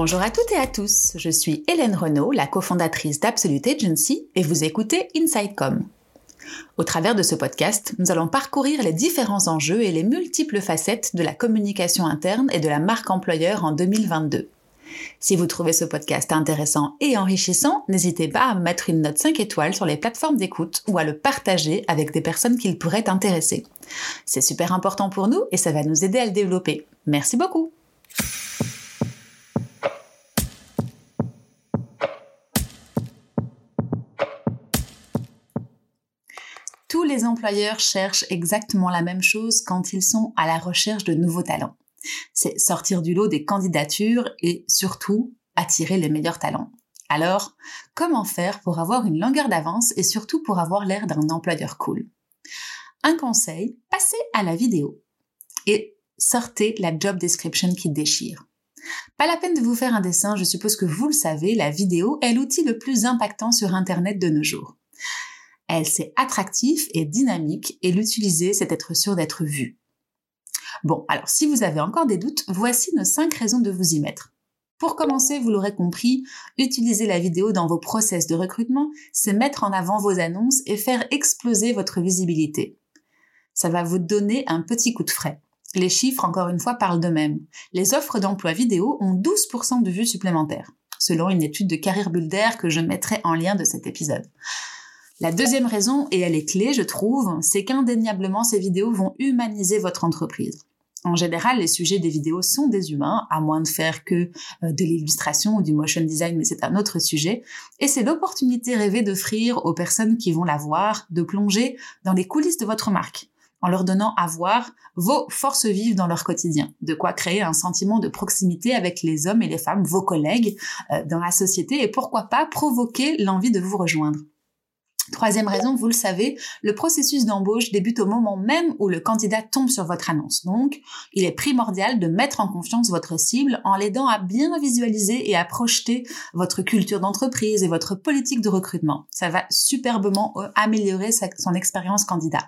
Bonjour à toutes et à tous, je suis Hélène Renaud, la cofondatrice d'Absolute Agency et vous écoutez Insidecom. Au travers de ce podcast, nous allons parcourir les différents enjeux et les multiples facettes de la communication interne et de la marque employeur en 2022. Si vous trouvez ce podcast intéressant et enrichissant, n'hésitez pas à mettre une note 5 étoiles sur les plateformes d'écoute ou à le partager avec des personnes qui pourraient intéresser. C'est super important pour nous et ça va nous aider à le développer. Merci beaucoup. Les employeurs cherchent exactement la même chose quand ils sont à la recherche de nouveaux talents c'est sortir du lot des candidatures et surtout attirer les meilleurs talents. Alors, comment faire pour avoir une longueur d'avance et surtout pour avoir l'air d'un employeur cool? Un conseil, passez à la vidéo et sortez la job description qui déchire. Pas la peine de vous faire un dessin, je suppose que vous le savez, la vidéo est l'outil le plus impactant sur Internet de nos jours. Elle, c'est attractif et dynamique et l'utiliser, c'est être sûr d'être vu. Bon, alors si vous avez encore des doutes, voici nos 5 raisons de vous y mettre. Pour commencer, vous l'aurez compris, utiliser la vidéo dans vos process de recrutement, c'est mettre en avant vos annonces et faire exploser votre visibilité. Ça va vous donner un petit coup de frais. Les chiffres, encore une fois, parlent d'eux-mêmes. Les offres d'emploi vidéo ont 12% de vues supplémentaires, selon une étude de Carrière Builder que je mettrai en lien de cet épisode. La deuxième raison, et elle est clé, je trouve, c'est qu'indéniablement ces vidéos vont humaniser votre entreprise. En général, les sujets des vidéos sont des humains, à moins de faire que euh, de l'illustration ou du motion design, mais c'est un autre sujet. Et c'est l'opportunité rêvée d'offrir aux personnes qui vont la voir de plonger dans les coulisses de votre marque, en leur donnant à voir vos forces vives dans leur quotidien, de quoi créer un sentiment de proximité avec les hommes et les femmes, vos collègues euh, dans la société, et pourquoi pas provoquer l'envie de vous rejoindre. Troisième raison, vous le savez, le processus d'embauche débute au moment même où le candidat tombe sur votre annonce. Donc, il est primordial de mettre en confiance votre cible en l'aidant à bien visualiser et à projeter votre culture d'entreprise et votre politique de recrutement. Ça va superbement euh, améliorer son expérience candidat.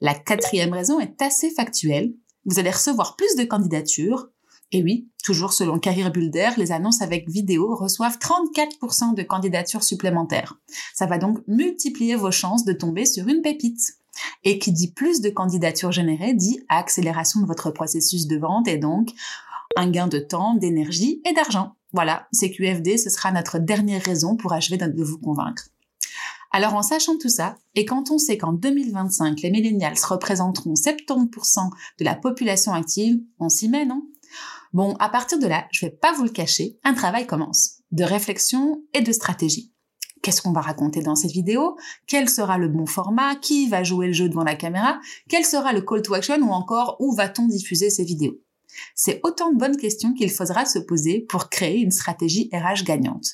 La quatrième raison est assez factuelle. Vous allez recevoir plus de candidatures, et oui, toujours selon Career Builder, les annonces avec vidéo reçoivent 34% de candidatures supplémentaires. Ça va donc multiplier vos chances de tomber sur une pépite. Et qui dit plus de candidatures générées dit accélération de votre processus de vente et donc un gain de temps, d'énergie et d'argent. Voilà, CQFD, ce sera notre dernière raison pour achever de vous convaincre. Alors en sachant tout ça, et quand on sait qu'en 2025, les millennials représenteront 70% de la population active, on s'y met, non? Bon, à partir de là, je vais pas vous le cacher, un travail commence, de réflexion et de stratégie. Qu'est-ce qu'on va raconter dans cette vidéo? Quel sera le bon format? Qui va jouer le jeu devant la caméra? Quel sera le call to action? Ou encore où va-t-on diffuser ces vidéos? C'est autant de bonnes questions qu'il faudra se poser pour créer une stratégie RH gagnante.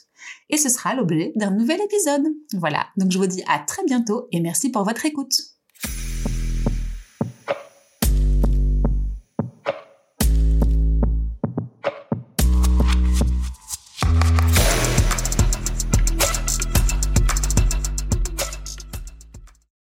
Et ce sera l'objet d'un nouvel épisode. Voilà, donc je vous dis à très bientôt et merci pour votre écoute.